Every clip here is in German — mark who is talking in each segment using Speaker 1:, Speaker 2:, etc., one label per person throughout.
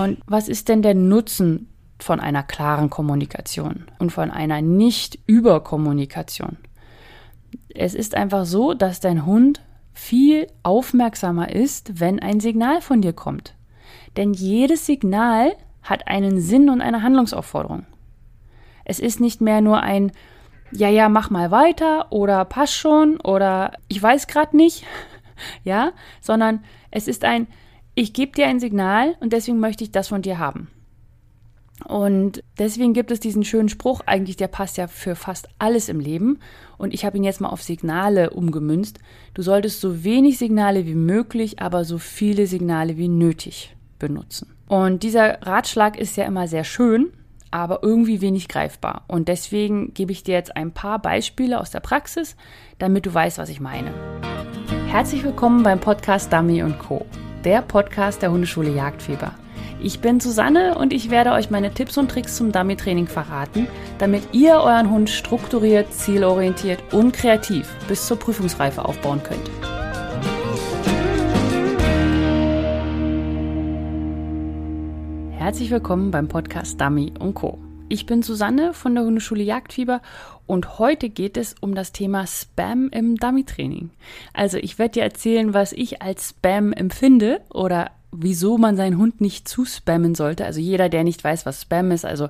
Speaker 1: Und was ist denn der Nutzen von einer klaren Kommunikation und von einer Nicht-Überkommunikation? Es ist einfach so, dass dein Hund viel aufmerksamer ist, wenn ein Signal von dir kommt. Denn jedes Signal hat einen Sinn und eine Handlungsaufforderung. Es ist nicht mehr nur ein Ja, ja, mach mal weiter oder pass schon oder ich weiß gerade nicht, ja, sondern es ist ein Ich gebe dir ein Signal und deswegen möchte ich das von dir haben. Und deswegen gibt es diesen schönen Spruch, eigentlich der passt ja für fast alles im Leben. Und ich habe ihn jetzt mal auf Signale umgemünzt. Du solltest so wenig Signale wie möglich, aber so viele Signale wie nötig benutzen. Und dieser Ratschlag ist ja immer sehr schön, aber irgendwie wenig greifbar. Und deswegen gebe ich dir jetzt ein paar Beispiele aus der Praxis, damit du weißt, was ich meine. Herzlich willkommen beim Podcast Dummy Co., der Podcast der Hundeschule Jagdfieber. Ich bin Susanne und ich werde euch meine Tipps und Tricks zum Dummy-Training verraten, damit ihr euren Hund strukturiert, zielorientiert und kreativ bis zur Prüfungsreife aufbauen könnt. Herzlich willkommen beim Podcast Dummy Co. Ich bin Susanne von der Hundeschule Jagdfieber und heute geht es um das Thema Spam im Dummy-Training. Also ich werde dir erzählen, was ich als Spam empfinde oder wieso man seinen Hund nicht zuspammen sollte. Also jeder, der nicht weiß, was Spam ist, also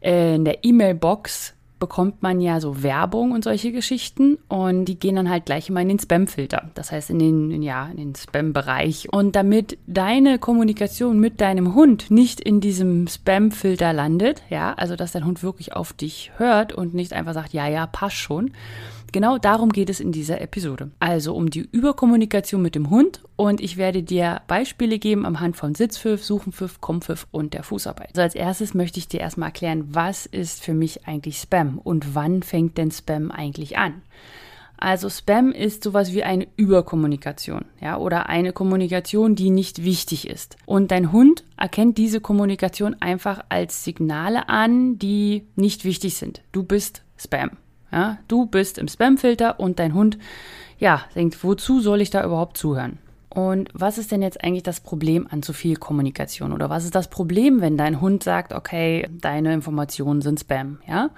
Speaker 1: äh, in der E-Mail-Box bekommt man ja so Werbung und solche Geschichten und die gehen dann halt gleich immer in den Spam-Filter. Das heißt in den, ja, in den Spam-Bereich. Und damit deine Kommunikation mit deinem Hund nicht in diesem Spam-Filter landet, ja, also dass dein Hund wirklich auf dich hört und nicht einfach sagt, ja, ja, passt schon, Genau darum geht es in dieser Episode. Also um die Überkommunikation mit dem Hund und ich werde dir Beispiele geben am Hand von Sitzpfiff, Suchenpfiff, Kompfiff und der Fußarbeit. Also als erstes möchte ich dir erstmal erklären, was ist für mich eigentlich Spam und wann fängt denn Spam eigentlich an? Also Spam ist sowas wie eine Überkommunikation, ja, oder eine Kommunikation, die nicht wichtig ist. Und dein Hund erkennt diese Kommunikation einfach als Signale an, die nicht wichtig sind. Du bist Spam. Ja, du bist im Spamfilter und dein Hund, ja, denkt, wozu soll ich da überhaupt zuhören? Und was ist denn jetzt eigentlich das Problem an zu viel Kommunikation? Oder was ist das Problem, wenn dein Hund sagt, okay, deine Informationen sind Spam, ja?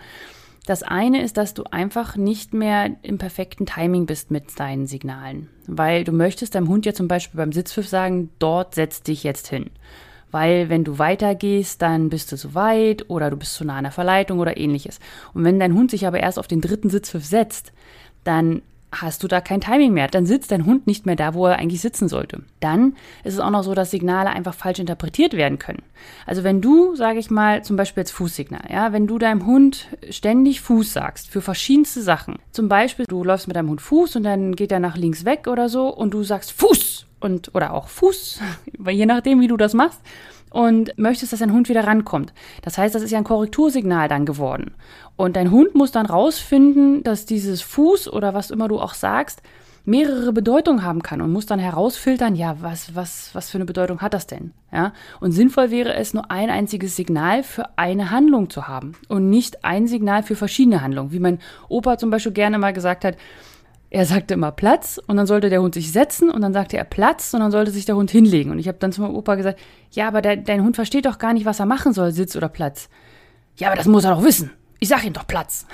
Speaker 1: Das eine ist, dass du einfach nicht mehr im perfekten Timing bist mit deinen Signalen. Weil du möchtest deinem Hund ja zum Beispiel beim Sitzpfiff sagen, dort setz dich jetzt hin weil wenn du weitergehst, dann bist du zu weit oder du bist zu nah an der Verleitung oder ähnliches. Und wenn dein Hund sich aber erst auf den dritten Sitzpfiff setzt, dann hast du da kein Timing mehr. Dann sitzt dein Hund nicht mehr da, wo er eigentlich sitzen sollte. Dann ist es auch noch so, dass Signale einfach falsch interpretiert werden können. Also wenn du, sage ich mal, zum Beispiel jetzt Fußsignal, ja, wenn du deinem Hund ständig Fuß sagst für verschiedenste Sachen. Zum Beispiel, du läufst mit deinem Hund Fuß und dann geht er nach links weg oder so und du sagst Fuß und oder auch Fuß, je nachdem, wie du das machst und möchtest, dass dein Hund wieder rankommt. Das heißt, das ist ja ein Korrektursignal dann geworden. Und dein Hund muss dann rausfinden, dass dieses Fuß oder was immer du auch sagst, mehrere Bedeutungen haben kann und muss dann herausfiltern, ja, was, was, was für eine Bedeutung hat das denn? Ja? Und sinnvoll wäre es, nur ein einziges Signal für eine Handlung zu haben und nicht ein Signal für verschiedene Handlungen. Wie mein Opa zum Beispiel gerne mal gesagt hat, er sagte immer Platz und dann sollte der Hund sich setzen und dann sagte er Platz und dann sollte sich der Hund hinlegen. Und ich habe dann zu meinem Opa gesagt, ja, aber der, dein Hund versteht doch gar nicht, was er machen soll, Sitz oder Platz. Ja, aber das muss er doch wissen. Ich sage ihm doch Platz.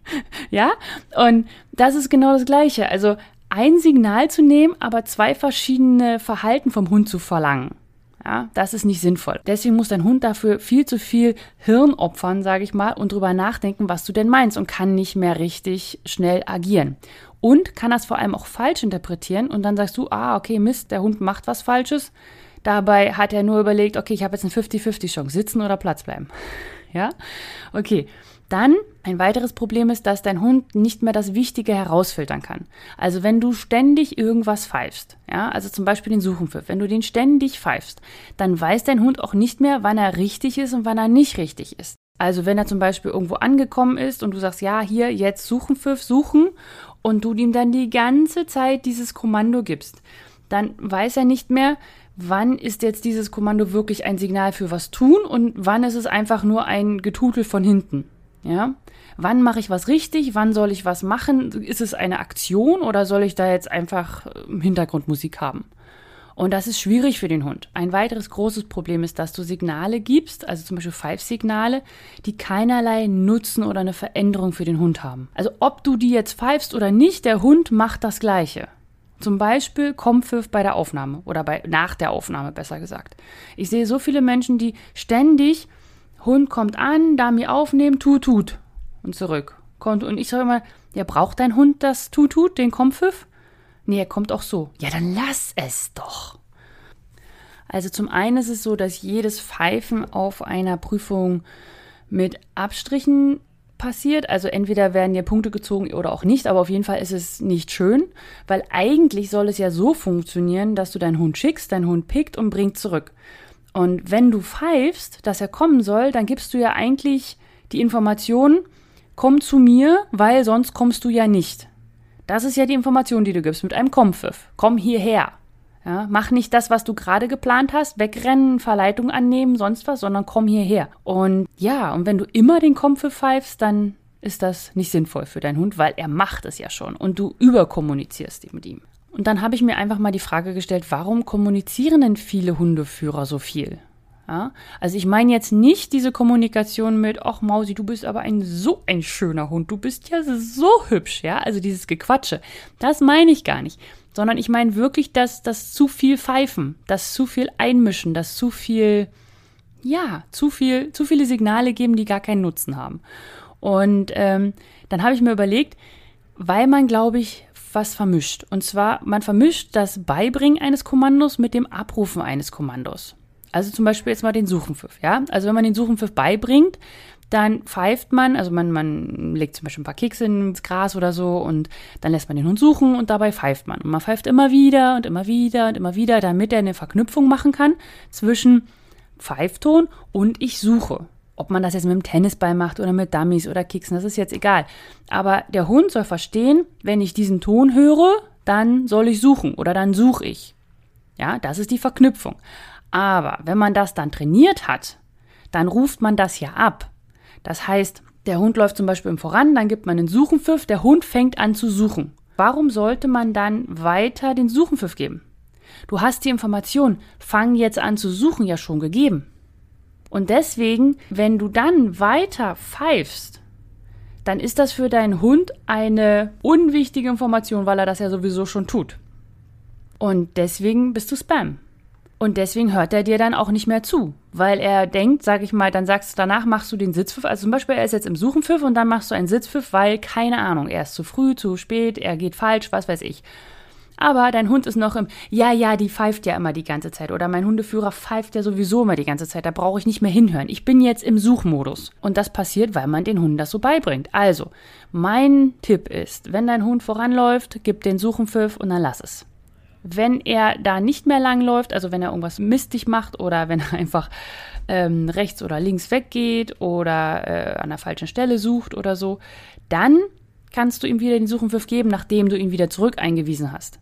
Speaker 1: ja? Und das ist genau das Gleiche. Also ein Signal zu nehmen, aber zwei verschiedene Verhalten vom Hund zu verlangen. Ja, das ist nicht sinnvoll. Deswegen muss dein Hund dafür viel zu viel Hirn opfern, sage ich mal, und drüber nachdenken, was du denn meinst und kann nicht mehr richtig schnell agieren und kann das vor allem auch falsch interpretieren und dann sagst du, ah, okay, Mist, der Hund macht was Falsches. Dabei hat er nur überlegt, okay, ich habe jetzt eine 50-50 Chance, sitzen oder Platz bleiben. Ja? Okay. Dann ein weiteres Problem ist, dass dein Hund nicht mehr das Wichtige herausfiltern kann. Also wenn du ständig irgendwas pfeifst, ja, also zum Beispiel den Suchenpfiff, wenn du den ständig pfeifst, dann weiß dein Hund auch nicht mehr, wann er richtig ist und wann er nicht richtig ist. Also wenn er zum Beispiel irgendwo angekommen ist und du sagst, ja, hier jetzt Suchenpfiff, suchen und du ihm dann die ganze Zeit dieses Kommando gibst, dann weiß er nicht mehr, wann ist jetzt dieses Kommando wirklich ein Signal für was tun und wann ist es einfach nur ein Getutel von hinten. Ja? Wann mache ich was richtig? Wann soll ich was machen? Ist es eine Aktion oder soll ich da jetzt einfach ähm, Hintergrundmusik haben? Und das ist schwierig für den Hund. Ein weiteres großes Problem ist, dass du Signale gibst, also zum Beispiel Pfeifsignale, die keinerlei Nutzen oder eine Veränderung für den Hund haben. Also ob du die jetzt pfeifst oder nicht, der Hund macht das Gleiche. Zum Beispiel Kompfiff bei der Aufnahme oder bei, nach der Aufnahme, besser gesagt. Ich sehe so viele Menschen, die ständig, Hund kommt an, Dami aufnehmen, tut, tut und zurück. Kommt, und ich sage immer, ja, braucht dein Hund das tut, tut, den Kompfiff? Nee, er kommt auch so. Ja, dann lass es doch. Also zum einen ist es so, dass jedes Pfeifen auf einer Prüfung mit Abstrichen passiert. Also entweder werden dir Punkte gezogen oder auch nicht, aber auf jeden Fall ist es nicht schön, weil eigentlich soll es ja so funktionieren, dass du deinen Hund schickst, dein Hund pickt und bringt zurück. Und wenn du pfeifst, dass er kommen soll, dann gibst du ja eigentlich die Information, komm zu mir, weil sonst kommst du ja nicht. Das ist ja die Information, die du gibst mit einem Kompfiff. Komm hierher. Ja, mach nicht das, was du gerade geplant hast, wegrennen, Verleitung annehmen, sonst was, sondern komm hierher. Und ja, und wenn du immer den Kompfiff pfeifst, dann ist das nicht sinnvoll für deinen Hund, weil er macht es ja schon und du überkommunizierst mit ihm. Und dann habe ich mir einfach mal die Frage gestellt, warum kommunizieren denn viele Hundeführer so viel? Ja? Also ich meine jetzt nicht diese Kommunikation mit, ach Mausi, du bist aber ein so ein schöner Hund, du bist ja so hübsch, ja, also dieses Gequatsche. Das meine ich gar nicht, sondern ich meine wirklich, dass das zu viel Pfeifen, das zu viel Einmischen, das zu viel, ja, zu viel, zu viele Signale geben, die gar keinen Nutzen haben. Und ähm, dann habe ich mir überlegt, weil man, glaube ich, was vermischt. Und zwar, man vermischt das Beibringen eines Kommandos mit dem Abrufen eines Kommandos. Also zum Beispiel jetzt mal den Suchenpfiff, ja. Also wenn man den Suchenpfiff beibringt, dann pfeift man, also man, man legt zum Beispiel ein paar Kekse ins Gras oder so und dann lässt man den Hund suchen und dabei pfeift man. Und man pfeift immer wieder und immer wieder und immer wieder, damit er eine Verknüpfung machen kann zwischen Pfeifton und ich suche. Ob man das jetzt mit dem Tennisball macht oder mit Dummies oder Keksen, das ist jetzt egal. Aber der Hund soll verstehen, wenn ich diesen Ton höre, dann soll ich suchen oder dann suche ich. Ja, das ist die Verknüpfung. Aber wenn man das dann trainiert hat, dann ruft man das ja ab. Das heißt, der Hund läuft zum Beispiel im Voran, dann gibt man einen Suchenpfiff, der Hund fängt an zu suchen. Warum sollte man dann weiter den Suchenpfiff geben? Du hast die Information, fang jetzt an zu suchen, ja schon gegeben. Und deswegen, wenn du dann weiter pfeifst, dann ist das für deinen Hund eine unwichtige Information, weil er das ja sowieso schon tut. Und deswegen bist du Spam. Und deswegen hört er dir dann auch nicht mehr zu, weil er denkt, sag ich mal, dann sagst du, danach machst du den Sitzpfiff. Also zum Beispiel, er ist jetzt im Suchenpfiff und dann machst du einen Sitzpfiff, weil, keine Ahnung, er ist zu früh, zu spät, er geht falsch, was weiß ich. Aber dein Hund ist noch im, ja, ja, die pfeift ja immer die ganze Zeit. Oder mein Hundeführer pfeift ja sowieso immer die ganze Zeit. Da brauche ich nicht mehr hinhören. Ich bin jetzt im Suchmodus. Und das passiert, weil man den Hunden das so beibringt. Also, mein Tipp ist, wenn dein Hund voranläuft, gib den Suchenpfiff und dann lass es. Wenn er da nicht mehr lang läuft, also wenn er irgendwas mistig macht oder wenn er einfach ähm, rechts oder links weggeht oder äh, an der falschen Stelle sucht oder so, dann kannst du ihm wieder den Suchenpfiff geben, nachdem du ihn wieder zurück eingewiesen hast.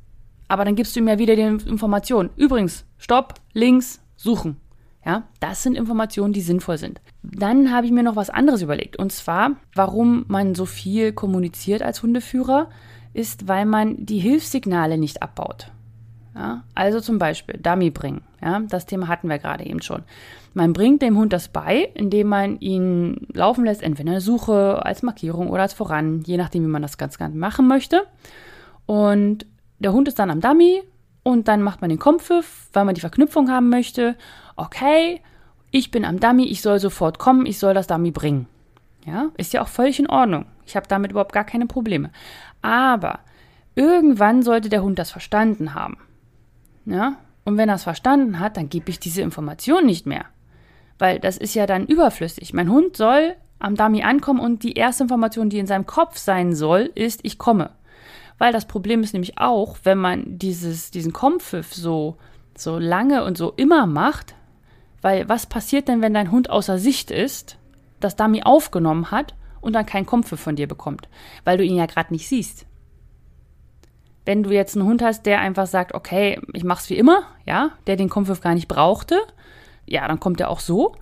Speaker 1: Aber dann gibst du ja wieder die Information. Übrigens, Stopp, links, suchen. Ja, das sind Informationen, die sinnvoll sind. Dann habe ich mir noch was anderes überlegt. Und zwar, warum man so viel kommuniziert als Hundeführer, ist, weil man die Hilfssignale nicht abbaut. Ja? Also zum Beispiel Dummy bringen. Ja? Das Thema hatten wir gerade eben schon. Man bringt dem Hund das bei, indem man ihn laufen lässt, entweder eine Suche, als Markierung oder als Voran, je nachdem, wie man das ganz gerne machen möchte. Und der Hund ist dann am Dummy und dann macht man den Kompfiff, weil man die Verknüpfung haben möchte. Okay, ich bin am Dummy, ich soll sofort kommen, ich soll das Dummy bringen. Ja, ist ja auch völlig in Ordnung. Ich habe damit überhaupt gar keine Probleme. Aber irgendwann sollte der Hund das verstanden haben. Ja? Und wenn er es verstanden hat, dann gebe ich diese Information nicht mehr. Weil das ist ja dann überflüssig. Mein Hund soll am Dummy ankommen und die erste Information, die in seinem Kopf sein soll, ist, ich komme. Weil das Problem ist nämlich auch, wenn man dieses, diesen Kompfiff so, so lange und so immer macht, weil was passiert denn, wenn dein Hund außer Sicht ist, das Dummy aufgenommen hat und dann keinen Kompfiff von dir bekommt? Weil du ihn ja gerade nicht siehst. Wenn du jetzt einen Hund hast, der einfach sagt, okay, ich mach's wie immer, ja, der den Kompfiff gar nicht brauchte, ja, dann kommt er auch so,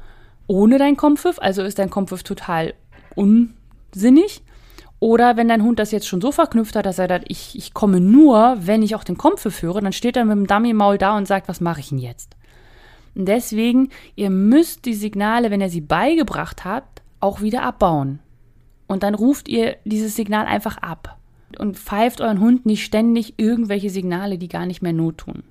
Speaker 1: ohne dein Kompfiff, also ist dein Kompfiff total unsinnig. Oder wenn dein Hund das jetzt schon so verknüpft hat, dass er sagt, ich, ich komme nur, wenn ich auch den Kompf führe, dann steht er mit dem Dummy-Maul da und sagt, was mache ich denn jetzt? Und deswegen, ihr müsst die Signale, wenn er sie beigebracht hat, auch wieder abbauen. Und dann ruft ihr dieses Signal einfach ab und pfeift euren Hund nicht ständig irgendwelche Signale, die gar nicht mehr Not tun.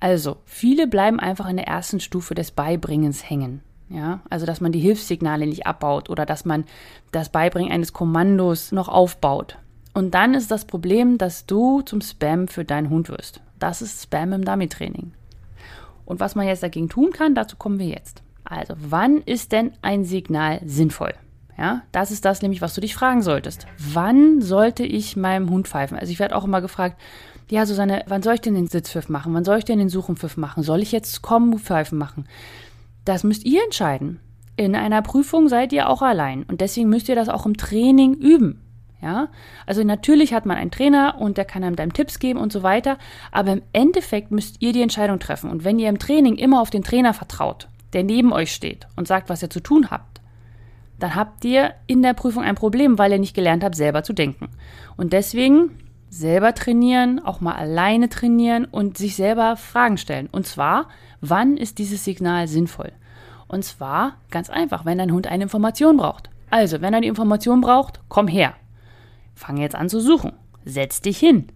Speaker 1: Also, viele bleiben einfach in der ersten Stufe des Beibringens hängen. Ja, also dass man die Hilfssignale nicht abbaut oder dass man das Beibringen eines Kommandos noch aufbaut. Und dann ist das Problem, dass du zum Spam für deinen Hund wirst. Das ist Spam im Dummy-Training. Und was man jetzt dagegen tun kann, dazu kommen wir jetzt. Also, wann ist denn ein Signal sinnvoll? Ja, das ist das nämlich, was du dich fragen solltest. Wann sollte ich meinem Hund pfeifen? Also ich werde auch immer gefragt, ja, Susanne, wann soll ich denn den Sitzpfiff machen? Wann soll ich denn den Suchenpfiff machen? Soll ich jetzt Kommen-Pfeifen machen? Das müsst ihr entscheiden. In einer Prüfung seid ihr auch allein und deswegen müsst ihr das auch im Training üben. Ja, also natürlich hat man einen Trainer und der kann einem dann Tipps geben und so weiter, aber im Endeffekt müsst ihr die Entscheidung treffen. Und wenn ihr im Training immer auf den Trainer vertraut, der neben euch steht und sagt, was ihr zu tun habt, dann habt ihr in der Prüfung ein Problem, weil ihr nicht gelernt habt, selber zu denken. Und deswegen selber trainieren, auch mal alleine trainieren und sich selber Fragen stellen. Und zwar, wann ist dieses Signal sinnvoll? Und zwar ganz einfach, wenn dein Hund eine Information braucht. Also, wenn er die Information braucht, komm her. Fang jetzt an zu suchen. Setz dich hin.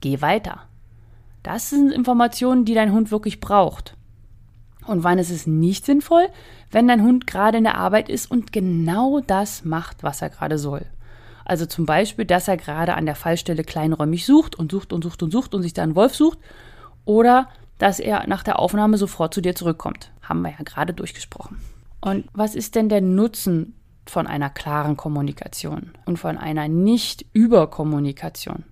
Speaker 1: Geh weiter. Das sind Informationen, die dein Hund wirklich braucht. Und wann ist es nicht sinnvoll? Wenn dein Hund gerade in der Arbeit ist und genau das macht, was er gerade soll. Also zum Beispiel, dass er gerade an der Fallstelle kleinräumig sucht und sucht und sucht und sucht und sich da einen Wolf sucht. Oder dass er nach der Aufnahme sofort zu dir zurückkommt. Haben wir ja gerade durchgesprochen. Und was ist denn der Nutzen von einer klaren Kommunikation und von einer Nicht-Überkommunikation?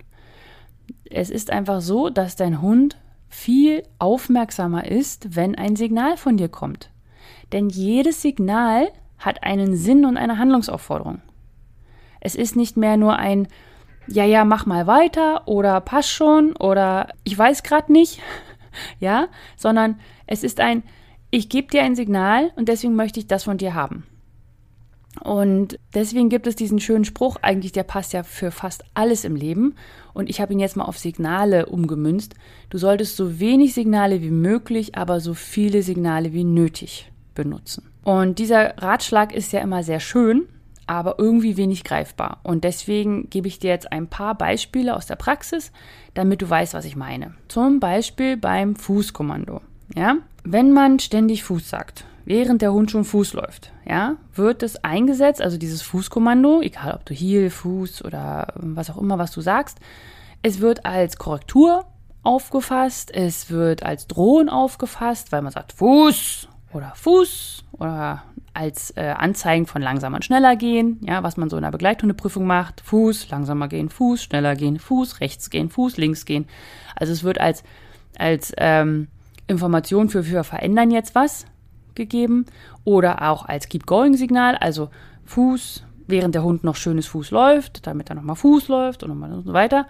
Speaker 1: Es ist einfach so, dass dein Hund viel aufmerksamer ist, wenn ein Signal von dir kommt. Denn jedes Signal hat einen Sinn und eine Handlungsaufforderung. Es ist nicht mehr nur ein ja, ja, mach mal weiter oder pass schon oder ich weiß gerade nicht, ja, sondern es ist ein ich gebe dir ein Signal und deswegen möchte ich das von dir haben. Und deswegen gibt es diesen schönen Spruch, eigentlich der passt ja für fast alles im Leben. Und ich habe ihn jetzt mal auf Signale umgemünzt. Du solltest so wenig Signale wie möglich, aber so viele Signale wie nötig benutzen. Und dieser Ratschlag ist ja immer sehr schön, aber irgendwie wenig greifbar. Und deswegen gebe ich dir jetzt ein paar Beispiele aus der Praxis, damit du weißt, was ich meine. Zum Beispiel beim Fußkommando. Ja, wenn man ständig Fuß sagt, während der Hund schon Fuß läuft, ja, wird es eingesetzt, also dieses Fußkommando, egal ob du Heel, Fuß oder was auch immer, was du sagst, es wird als Korrektur aufgefasst, es wird als Drohen aufgefasst, weil man sagt Fuß oder Fuß oder als äh, Anzeigen von langsamer und schneller gehen, ja, was man so in der Begleithundeprüfung macht, Fuß, langsamer gehen, Fuß, schneller gehen, Fuß, rechts gehen, Fuß, links gehen. Also es wird als, als ähm, Information für wir verändern jetzt was gegeben oder auch als Keep-Going-Signal, also Fuß, während der Hund noch schönes Fuß läuft, damit er nochmal Fuß läuft und nochmal und so weiter.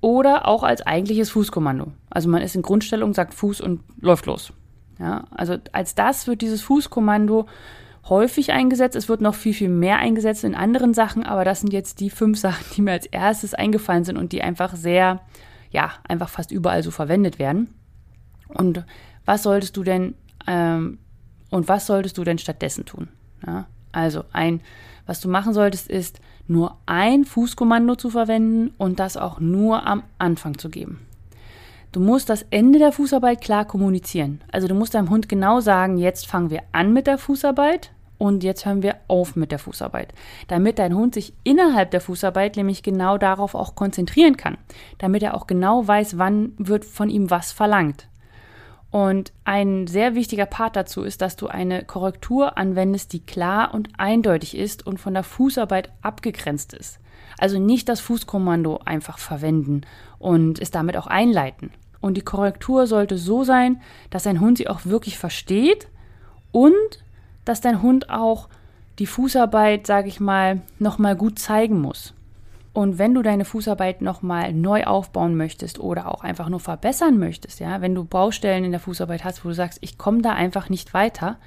Speaker 1: Oder auch als eigentliches Fußkommando. Also man ist in Grundstellung, sagt Fuß und läuft los. Ja, also als das wird dieses Fußkommando häufig eingesetzt. Es wird noch viel, viel mehr eingesetzt in anderen Sachen, aber das sind jetzt die fünf Sachen, die mir als erstes eingefallen sind und die einfach sehr, ja, einfach fast überall so verwendet werden. Und was solltest du denn ähm, und was solltest du denn stattdessen tun? Ja, also ein, was du machen solltest, ist nur ein Fußkommando zu verwenden und das auch nur am Anfang zu geben. Du musst das Ende der Fußarbeit klar kommunizieren. Also du musst deinem Hund genau sagen, jetzt fangen wir an mit der Fußarbeit und jetzt hören wir auf mit der Fußarbeit. Damit dein Hund sich innerhalb der Fußarbeit nämlich genau darauf auch konzentrieren kann. Damit er auch genau weiß, wann wird von ihm was verlangt. Und ein sehr wichtiger Part dazu ist, dass du eine Korrektur anwendest, die klar und eindeutig ist und von der Fußarbeit abgegrenzt ist. Also nicht das Fußkommando einfach verwenden und es damit auch einleiten. Und die Korrektur sollte so sein, dass dein Hund sie auch wirklich versteht und dass dein Hund auch die Fußarbeit, sage ich mal, nochmal gut zeigen muss. Und wenn du deine Fußarbeit nochmal neu aufbauen möchtest oder auch einfach nur verbessern möchtest, ja, wenn du Baustellen in der Fußarbeit hast, wo du sagst, ich komme da einfach nicht weiter,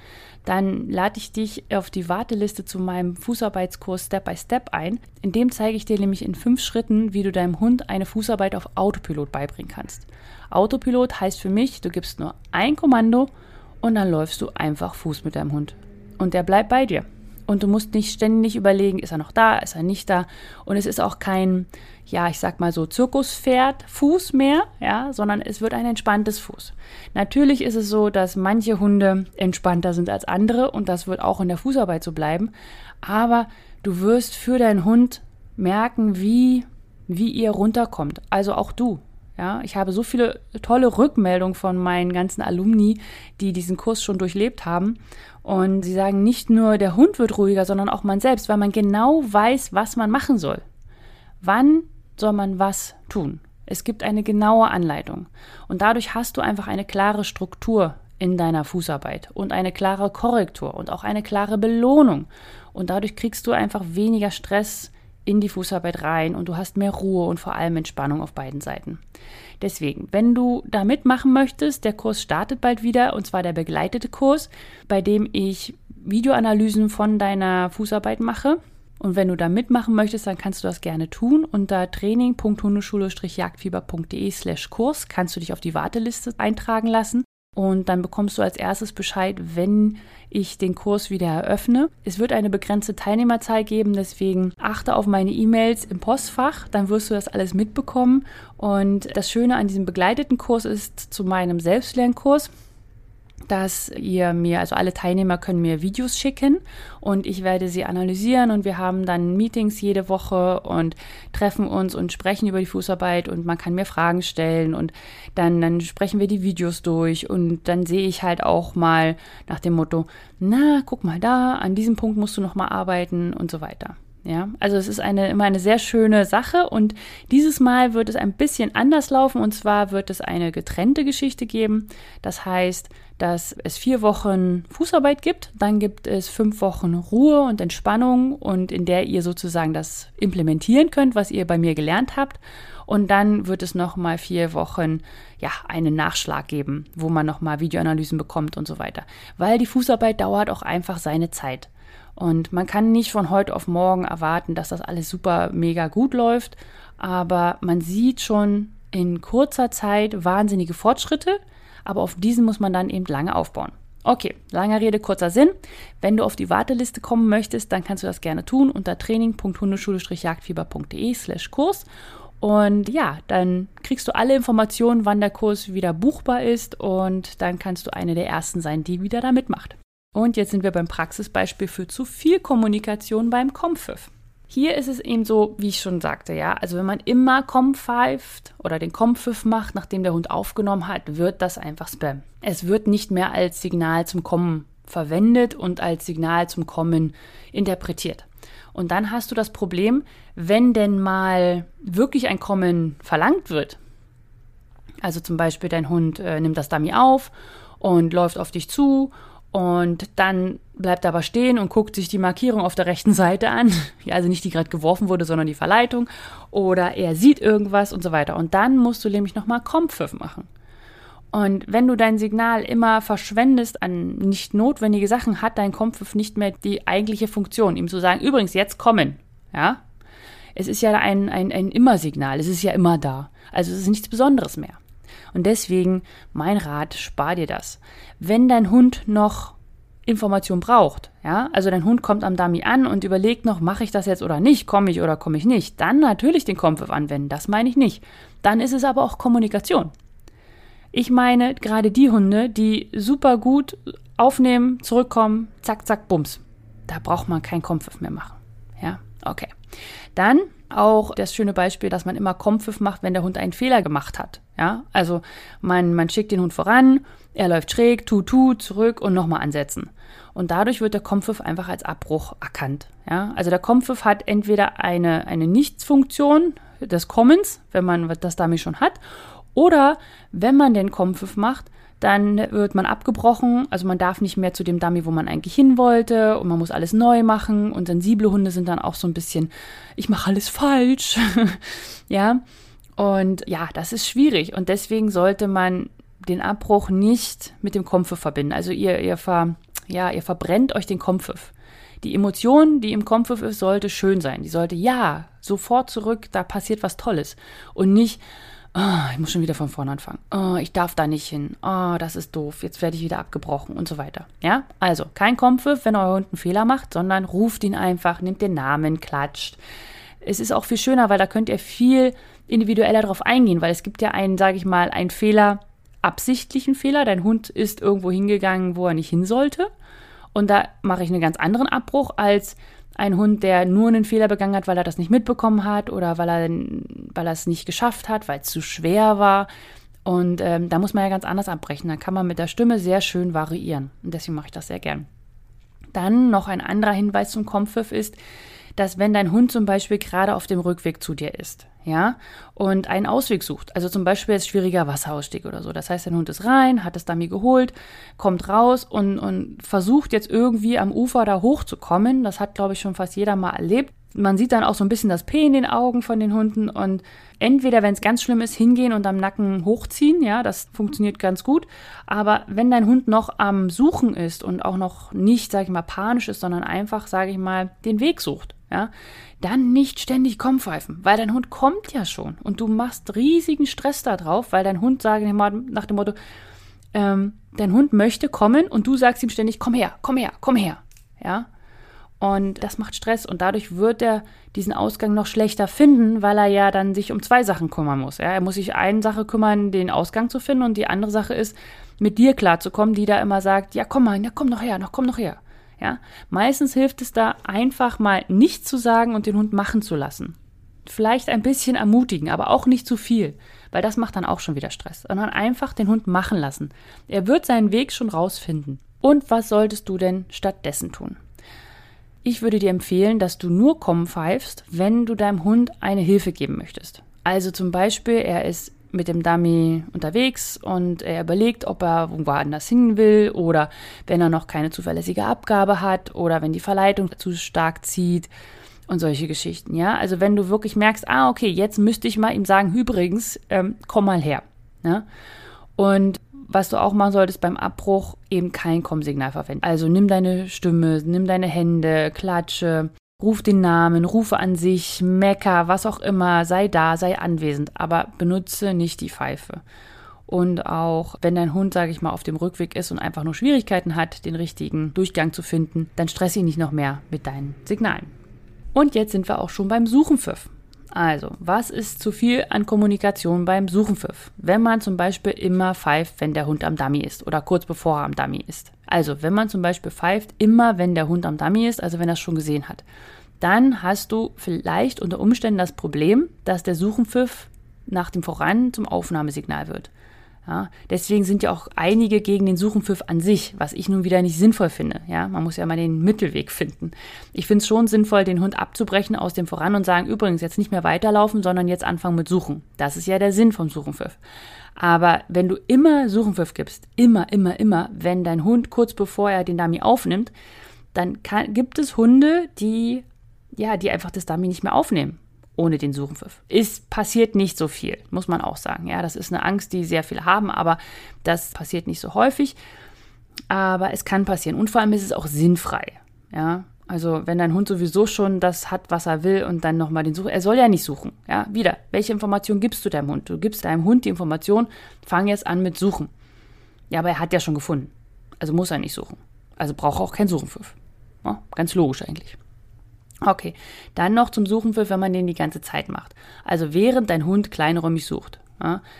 Speaker 1: dann lade ich dich auf die Warteliste zu meinem Fußarbeitskurs Step by Step ein. In dem zeige ich dir nämlich in fünf Schritten, wie du deinem Hund eine Fußarbeit auf Autopilot beibringen kannst. Autopilot heißt für mich, du gibst nur ein Kommando und dann läufst du einfach Fuß mit deinem Hund. Und der bleibt bei dir. Und du musst nicht ständig überlegen, ist er noch da, ist er nicht da. Und es ist auch kein, ja, ich sag mal so Zirkuspferd Fuß mehr, ja, sondern es wird ein entspanntes Fuß. Natürlich ist es so, dass manche Hunde entspannter sind als andere und das wird auch in der Fußarbeit so bleiben. Aber du wirst für deinen Hund merken, wie, wie ihr runterkommt. Also auch du. Ja, ich habe so viele tolle Rückmeldungen von meinen ganzen Alumni, die diesen Kurs schon durchlebt haben. Und sie sagen, nicht nur der Hund wird ruhiger, sondern auch man selbst, weil man genau weiß, was man machen soll. Wann soll man was tun? Es gibt eine genaue Anleitung. Und dadurch hast du einfach eine klare Struktur in deiner Fußarbeit und eine klare Korrektur und auch eine klare Belohnung. Und dadurch kriegst du einfach weniger Stress in die Fußarbeit rein und du hast mehr Ruhe und vor allem Entspannung auf beiden Seiten. Deswegen, wenn du da mitmachen möchtest, der Kurs startet bald wieder und zwar der begleitete Kurs, bei dem ich Videoanalysen von deiner Fußarbeit mache. Und wenn du da mitmachen möchtest, dann kannst du das gerne tun. Unter training.hundeschule-jagdfieber.de slash Kurs kannst du dich auf die Warteliste eintragen lassen. Und dann bekommst du als erstes Bescheid, wenn ich den Kurs wieder eröffne. Es wird eine begrenzte Teilnehmerzahl geben, deswegen achte auf meine E-Mails im Postfach, dann wirst du das alles mitbekommen. Und das Schöne an diesem begleiteten Kurs ist zu meinem Selbstlernkurs, dass ihr mir, also alle Teilnehmer können mir Videos schicken und ich werde sie analysieren und wir haben dann Meetings jede Woche und treffen uns und sprechen über die Fußarbeit und man kann mir Fragen stellen und dann, dann sprechen wir die Videos durch und dann sehe ich halt auch mal nach dem Motto, na, guck mal da, an diesem Punkt musst du noch mal arbeiten und so weiter. Ja, also es ist eine, immer eine sehr schöne Sache und dieses Mal wird es ein bisschen anders laufen und zwar wird es eine getrennte Geschichte geben. Das heißt, dass es vier Wochen Fußarbeit gibt, dann gibt es fünf Wochen Ruhe und Entspannung und in der ihr sozusagen das implementieren könnt, was ihr bei mir gelernt habt. Und dann wird es nochmal vier Wochen, ja, einen Nachschlag geben, wo man nochmal Videoanalysen bekommt und so weiter. Weil die Fußarbeit dauert auch einfach seine Zeit. Und man kann nicht von heute auf morgen erwarten, dass das alles super mega gut läuft, aber man sieht schon in kurzer Zeit wahnsinnige Fortschritte, aber auf diesen muss man dann eben lange aufbauen. Okay, langer Rede, kurzer Sinn. Wenn du auf die Warteliste kommen möchtest, dann kannst du das gerne tun unter training.hundeschule-jagdfieber.de slash Kurs. Und ja, dann kriegst du alle Informationen, wann der Kurs wieder buchbar ist und dann kannst du eine der ersten sein, die wieder da mitmacht. Und jetzt sind wir beim Praxisbeispiel für zu viel Kommunikation beim Kompfiff. Hier ist es eben so, wie ich schon sagte, ja, also wenn man immer Kom pfeift oder den Kompfiff macht, nachdem der Hund aufgenommen hat, wird das einfach Spam. Es wird nicht mehr als Signal zum Kommen verwendet und als Signal zum Kommen interpretiert. Und dann hast du das Problem, wenn denn mal wirklich ein Kommen verlangt wird. Also zum Beispiel dein Hund äh, nimmt das Dummy auf und läuft auf dich zu und dann bleibt er aber stehen und guckt sich die Markierung auf der rechten Seite an. Also nicht die gerade geworfen wurde, sondern die Verleitung. Oder er sieht irgendwas und so weiter. Und dann musst du nämlich nochmal Kompfiff machen. Und wenn du dein Signal immer verschwendest an nicht notwendige Sachen, hat dein Kompfiff nicht mehr die eigentliche Funktion, ihm zu sagen, übrigens, jetzt kommen. Ja? Es ist ja ein, ein, ein Immer-Signal, es ist ja immer da. Also es ist nichts Besonderes mehr. Und deswegen mein Rat, spar dir das. Wenn dein Hund noch Information braucht, ja, also dein Hund kommt am Dummy an und überlegt noch, mache ich das jetzt oder nicht, komme ich oder komme ich nicht, dann natürlich den Kompfiff anwenden, das meine ich nicht. Dann ist es aber auch Kommunikation. Ich meine gerade die Hunde, die super gut aufnehmen, zurückkommen, zack, zack, bums. Da braucht man keinen Kompfiff mehr machen. Ja, okay. Dann auch das schöne Beispiel, dass man immer Kompfiff macht, wenn der Hund einen Fehler gemacht hat. Ja, also man, man schickt den Hund voran, er läuft schräg, tu, tu, zurück und nochmal ansetzen. Und dadurch wird der Kompfiff einfach als Abbruch erkannt. Ja, also der Kompfiff hat entweder eine, eine Nichtsfunktion des Kommens, wenn man das damit schon hat, oder wenn man den Kompfiff macht, dann wird man abgebrochen. Also man darf nicht mehr zu dem Dummy, wo man eigentlich hin wollte und man muss alles neu machen. Und sensible Hunde sind dann auch so ein bisschen, ich mache alles falsch. ja. Und ja, das ist schwierig. Und deswegen sollte man den Abbruch nicht mit dem Kompfiff verbinden. Also ihr, ihr, ver, ja, ihr verbrennt euch den Kompfiff. Die Emotion, die im Kompfiff ist, sollte schön sein. Die sollte, ja, sofort zurück, da passiert was Tolles. Und nicht, oh, ich muss schon wieder von vorne anfangen. Oh, ich darf da nicht hin. Oh, das ist doof. Jetzt werde ich wieder abgebrochen und so weiter. Ja, also kein Kompfiff, wenn euer Hund einen Fehler macht, sondern ruft ihn einfach, nimmt den Namen, klatscht. Es ist auch viel schöner, weil da könnt ihr viel individueller drauf eingehen, weil es gibt ja einen, sage ich mal, einen Fehler, absichtlichen Fehler. Dein Hund ist irgendwo hingegangen, wo er nicht hin sollte. Und da mache ich einen ganz anderen Abbruch als ein Hund, der nur einen Fehler begangen hat, weil er das nicht mitbekommen hat oder weil er, weil er es nicht geschafft hat, weil es zu schwer war. Und ähm, da muss man ja ganz anders abbrechen. Da kann man mit der Stimme sehr schön variieren. Und deswegen mache ich das sehr gern. Dann noch ein anderer Hinweis zum Kompfiff ist, dass wenn dein Hund zum Beispiel gerade auf dem Rückweg zu dir ist, ja, und einen Ausweg sucht, also zum Beispiel jetzt schwieriger Wasserausstieg oder so, das heißt, dein Hund ist rein, hat es Dummy geholt, kommt raus und, und versucht jetzt irgendwie am Ufer da hochzukommen, das hat, glaube ich, schon fast jeder mal erlebt. Man sieht dann auch so ein bisschen das P in den Augen von den Hunden und entweder, wenn es ganz schlimm ist, hingehen und am Nacken hochziehen, ja, das funktioniert ganz gut. Aber wenn dein Hund noch am Suchen ist und auch noch nicht, sage ich mal, panisch ist, sondern einfach, sage ich mal, den Weg sucht, ja, dann nicht ständig komm pfeifen, weil dein Hund kommt ja schon und du machst riesigen Stress da drauf, weil dein Hund, mal, nach dem Motto, ähm, dein Hund möchte kommen und du sagst ihm ständig, komm her, komm her, komm her, ja. Und das macht Stress und dadurch wird er diesen Ausgang noch schlechter finden, weil er ja dann sich um zwei Sachen kümmern muss. Ja? Er muss sich eine Sache kümmern, den Ausgang zu finden und die andere Sache ist, mit dir klarzukommen, die da immer sagt, ja komm mal, ja komm noch her, noch komm noch her. Ja? Meistens hilft es da einfach mal nichts zu sagen und den Hund machen zu lassen. Vielleicht ein bisschen ermutigen, aber auch nicht zu viel, weil das macht dann auch schon wieder Stress, sondern einfach den Hund machen lassen. Er wird seinen Weg schon rausfinden. Und was solltest du denn stattdessen tun? Ich würde dir empfehlen, dass du nur kommen pfeifst, wenn du deinem Hund eine Hilfe geben möchtest. Also zum Beispiel, er ist mit dem Dummy unterwegs und er überlegt, ob er woanders hin will oder wenn er noch keine zuverlässige Abgabe hat oder wenn die Verleitung zu stark zieht und solche Geschichten, ja. Also wenn du wirklich merkst, ah, okay, jetzt müsste ich mal ihm sagen, übrigens, ähm, komm mal her, ja. Und was du auch machen solltest beim Abbruch, eben kein Kommsignal verwenden. Also nimm deine Stimme, nimm deine Hände, klatsche, Ruf den Namen, rufe an sich, mecker, was auch immer, sei da, sei anwesend, aber benutze nicht die Pfeife. Und auch wenn dein Hund, sage ich mal, auf dem Rückweg ist und einfach nur Schwierigkeiten hat, den richtigen Durchgang zu finden, dann stress ihn nicht noch mehr mit deinen Signalen. Und jetzt sind wir auch schon beim Suchenpfiff. Also, was ist zu viel an Kommunikation beim Suchenpfiff? Wenn man zum Beispiel immer pfeift, wenn der Hund am Dummy ist oder kurz bevor er am Dummy ist. Also, wenn man zum Beispiel pfeift, immer wenn der Hund am Dummy ist, also wenn er es schon gesehen hat, dann hast du vielleicht unter Umständen das Problem, dass der Suchenpfiff nach dem Voran zum Aufnahmesignal wird. Ja, deswegen sind ja auch einige gegen den Suchenpfiff an sich, was ich nun wieder nicht sinnvoll finde. Ja, man muss ja mal den Mittelweg finden. Ich finde es schon sinnvoll, den Hund abzubrechen aus dem Voran und sagen, übrigens jetzt nicht mehr weiterlaufen, sondern jetzt anfangen mit Suchen. Das ist ja der Sinn vom Suchenpfiff. Aber wenn du immer Suchenpfiff gibst, immer, immer, immer, wenn dein Hund kurz bevor er den Dummy aufnimmt, dann kann, gibt es Hunde, die, ja, die einfach das Dummy nicht mehr aufnehmen ohne den Suchenpfiff. Es passiert nicht so viel, muss man auch sagen. Ja, das ist eine Angst, die sehr viele haben, aber das passiert nicht so häufig. Aber es kann passieren und vor allem ist es auch sinnfrei. Ja, also wenn dein Hund sowieso schon das hat, was er will und dann nochmal den Suchen, er soll ja nicht suchen. Ja, wieder, welche Information gibst du deinem Hund? Du gibst deinem Hund die Information, fang jetzt an mit Suchen. Ja, aber er hat ja schon gefunden. Also muss er nicht suchen. Also braucht er auch keinen Suchenpfiff. Ja, ganz logisch eigentlich. Okay, dann noch zum Suchenpfiff, wenn man den die ganze Zeit macht. Also während dein Hund kleinräumig sucht.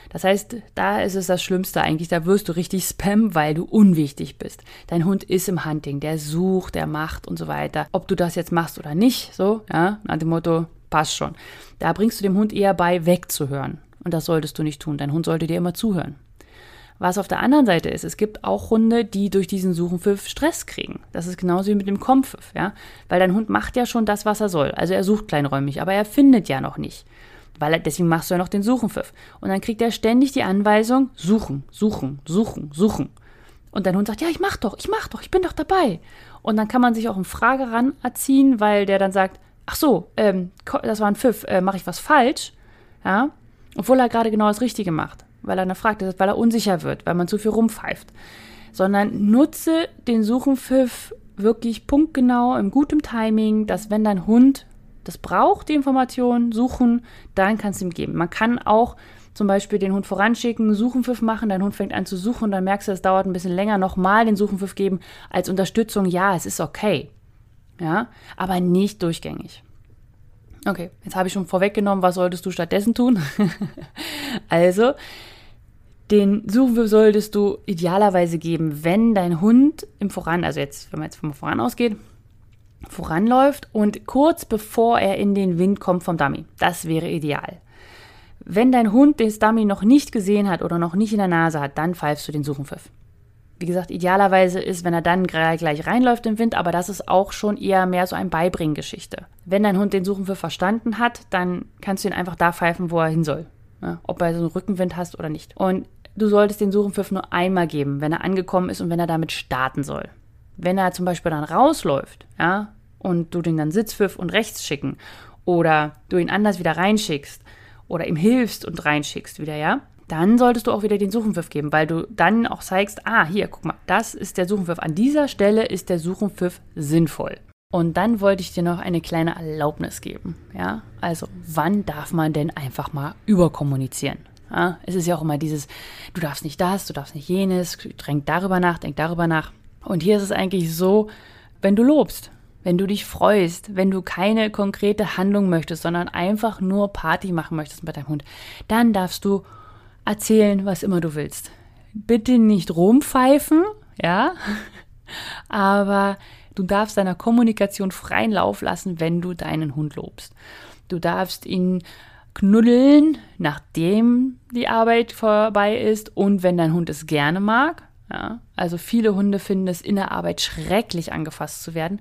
Speaker 1: Das heißt, da ist es das Schlimmste eigentlich. Da wirst du richtig spam, weil du unwichtig bist. Dein Hund ist im Hunting, der sucht, der macht und so weiter. Ob du das jetzt machst oder nicht, so, ja, nach dem Motto, passt schon. Da bringst du dem Hund eher bei, wegzuhören. Und das solltest du nicht tun. Dein Hund sollte dir immer zuhören. Was auf der anderen Seite ist, es gibt auch Hunde, die durch diesen Suchenpfiff Stress kriegen. Das ist genauso wie mit dem Kompfiff, ja. Weil dein Hund macht ja schon das, was er soll. Also er sucht kleinräumig, aber er findet ja noch nicht. Weil er, deswegen machst du ja noch den Suchenpfiff. Und dann kriegt er ständig die Anweisung, suchen, suchen, suchen, suchen. Und dein Hund sagt, ja, ich mach doch, ich mach doch, ich bin doch dabei. Und dann kann man sich auch eine Frage ran erziehen, weil der dann sagt, ach so, ähm, das war ein Pfiff, äh, mache ich was falsch? Ja, obwohl er gerade genau das Richtige macht, weil er eine fragt, weil er unsicher wird, weil man zu viel rumpfeift. Sondern nutze den Suchenpfiff wirklich punktgenau, im guten Timing, dass wenn dein Hund das braucht, die Information, suchen, dann kannst du ihm geben. Man kann auch zum Beispiel den Hund voranschicken, Suchenpfiff machen, dein Hund fängt an zu suchen und dann merkst du, es dauert ein bisschen länger, nochmal den Suchenpfiff geben als Unterstützung. Ja, es ist okay. Ja, aber nicht durchgängig. Okay, jetzt habe ich schon vorweggenommen, was solltest du stattdessen tun? also, den Suchenpfiff solltest du idealerweise geben, wenn dein Hund im Voran, also jetzt, wenn man jetzt vom Voran ausgeht, voranläuft und kurz bevor er in den Wind kommt vom Dummy. Das wäre ideal. Wenn dein Hund den Dummy noch nicht gesehen hat oder noch nicht in der Nase hat, dann pfeifst du den Suchenpfiff. Wie gesagt, idealerweise ist, wenn er dann gleich reinläuft im Wind, aber das ist auch schon eher mehr so ein Beibringgeschichte. Wenn dein Hund den Suchenpfiff verstanden hat, dann kannst du ihn einfach da pfeifen, wo er hin soll. Ja, ob er so einen Rückenwind hast oder nicht. Und du solltest den Suchenpfiff nur einmal geben, wenn er angekommen ist und wenn er damit starten soll. Wenn er zum Beispiel dann rausläuft, ja, und du den dann Sitzpfiff und rechts schicken oder du ihn anders wieder reinschickst oder ihm hilfst und reinschickst wieder, ja, dann solltest du auch wieder den Suchenpfiff geben, weil du dann auch zeigst, ah, hier, guck mal, das ist der Suchenpfiff. An dieser Stelle ist der Suchenpfiff sinnvoll. Und dann wollte ich dir noch eine kleine Erlaubnis geben, ja? Also, wann darf man denn einfach mal überkommunizieren? Ja? Es ist ja auch immer dieses, du darfst nicht das, du darfst nicht jenes, denk darüber nach, denk darüber nach. Und hier ist es eigentlich so, wenn du lobst, wenn du dich freust, wenn du keine konkrete Handlung möchtest, sondern einfach nur Party machen möchtest mit deinem Hund, dann darfst du erzählen, was immer du willst. Bitte nicht rumpfeifen, ja, aber du darfst deiner Kommunikation freien Lauf lassen, wenn du deinen Hund lobst. Du darfst ihn knuddeln, nachdem die Arbeit vorbei ist und wenn dein Hund es gerne mag. Ja, also viele Hunde finden es in der Arbeit schrecklich angefasst zu werden.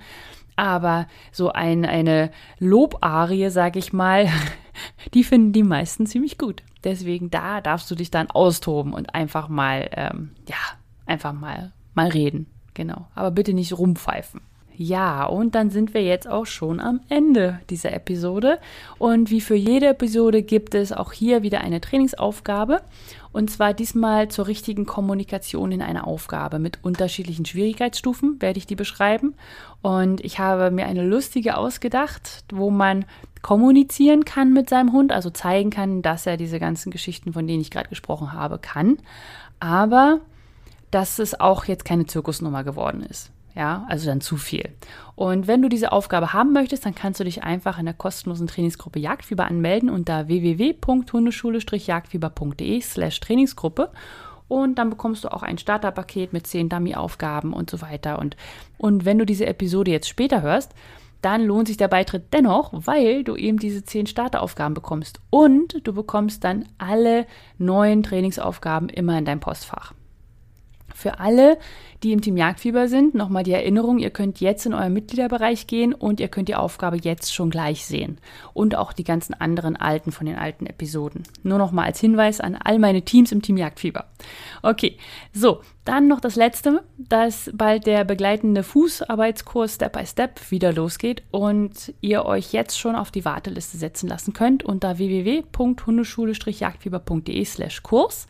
Speaker 1: Aber so ein, eine Lobarie, sage ich mal, die finden die meisten ziemlich gut. Deswegen da darfst du dich dann austoben und einfach mal, ähm, ja, einfach mal, mal reden. Genau. Aber bitte nicht rumpfeifen. Ja, und dann sind wir jetzt auch schon am Ende dieser Episode. Und wie für jede Episode gibt es auch hier wieder eine Trainingsaufgabe. Und zwar diesmal zur richtigen Kommunikation in einer Aufgabe mit unterschiedlichen Schwierigkeitsstufen, werde ich die beschreiben. Und ich habe mir eine lustige ausgedacht, wo man kommunizieren kann mit seinem Hund, also zeigen kann, dass er diese ganzen Geschichten, von denen ich gerade gesprochen habe, kann. Aber dass es auch jetzt keine Zirkusnummer geworden ist. Ja, also dann zu viel. Und wenn du diese Aufgabe haben möchtest, dann kannst du dich einfach in der kostenlosen Trainingsgruppe Jagdfieber anmelden unter www.hundeschule-jagdfieber.de slash Trainingsgruppe. Und dann bekommst du auch ein Starterpaket mit zehn Dummy-Aufgaben und so weiter. Und, und wenn du diese Episode jetzt später hörst, dann lohnt sich der Beitritt dennoch, weil du eben diese zehn Starteraufgaben bekommst. Und du bekommst dann alle neuen Trainingsaufgaben immer in dein Postfach. Für alle, die im Team Jagdfieber sind, nochmal die Erinnerung, ihr könnt jetzt in euren Mitgliederbereich gehen und ihr könnt die Aufgabe jetzt schon gleich sehen. Und auch die ganzen anderen alten von den alten Episoden. Nur nochmal als Hinweis an all meine Teams im Team Jagdfieber. Okay, so, dann noch das letzte, dass bald der begleitende Fußarbeitskurs Step by Step wieder losgeht und ihr euch jetzt schon auf die Warteliste setzen lassen könnt unter www.hundeschule-jagdfieber.de slash Kurs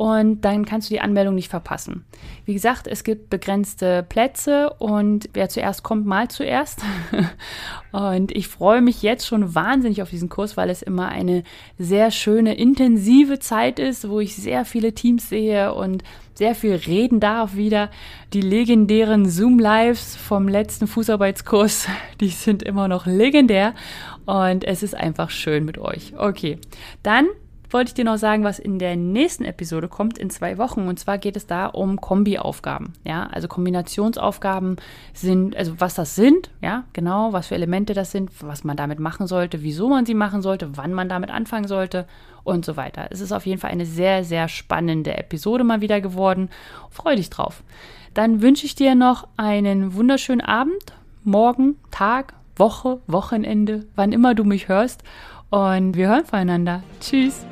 Speaker 1: und dann kannst du die Anmeldung nicht verpassen. Wie gesagt, es gibt begrenzte Plätze und wer zuerst kommt, mal zuerst. und ich freue mich jetzt schon wahnsinnig auf diesen Kurs, weil es immer eine sehr schöne, intensive Zeit ist, wo ich sehr viele Teams sehe und sehr viel reden darf wieder. Die legendären Zoom-Lives vom letzten Fußarbeitskurs, die sind immer noch legendär und es ist einfach schön mit euch. Okay, dann wollte ich dir noch sagen, was in der nächsten Episode kommt, in zwei Wochen. Und zwar geht es da um Kombi-Aufgaben. Ja, also Kombinationsaufgaben sind, also was das sind, ja, genau, was für Elemente das sind, was man damit machen sollte, wieso man sie machen sollte, wann man damit anfangen sollte und so weiter. Es ist auf jeden Fall eine sehr, sehr spannende Episode mal wieder geworden. Freu dich drauf. Dann wünsche ich dir noch einen wunderschönen Abend, morgen, Tag, Woche, Wochenende, wann immer du mich hörst. Und wir hören voneinander. Tschüss!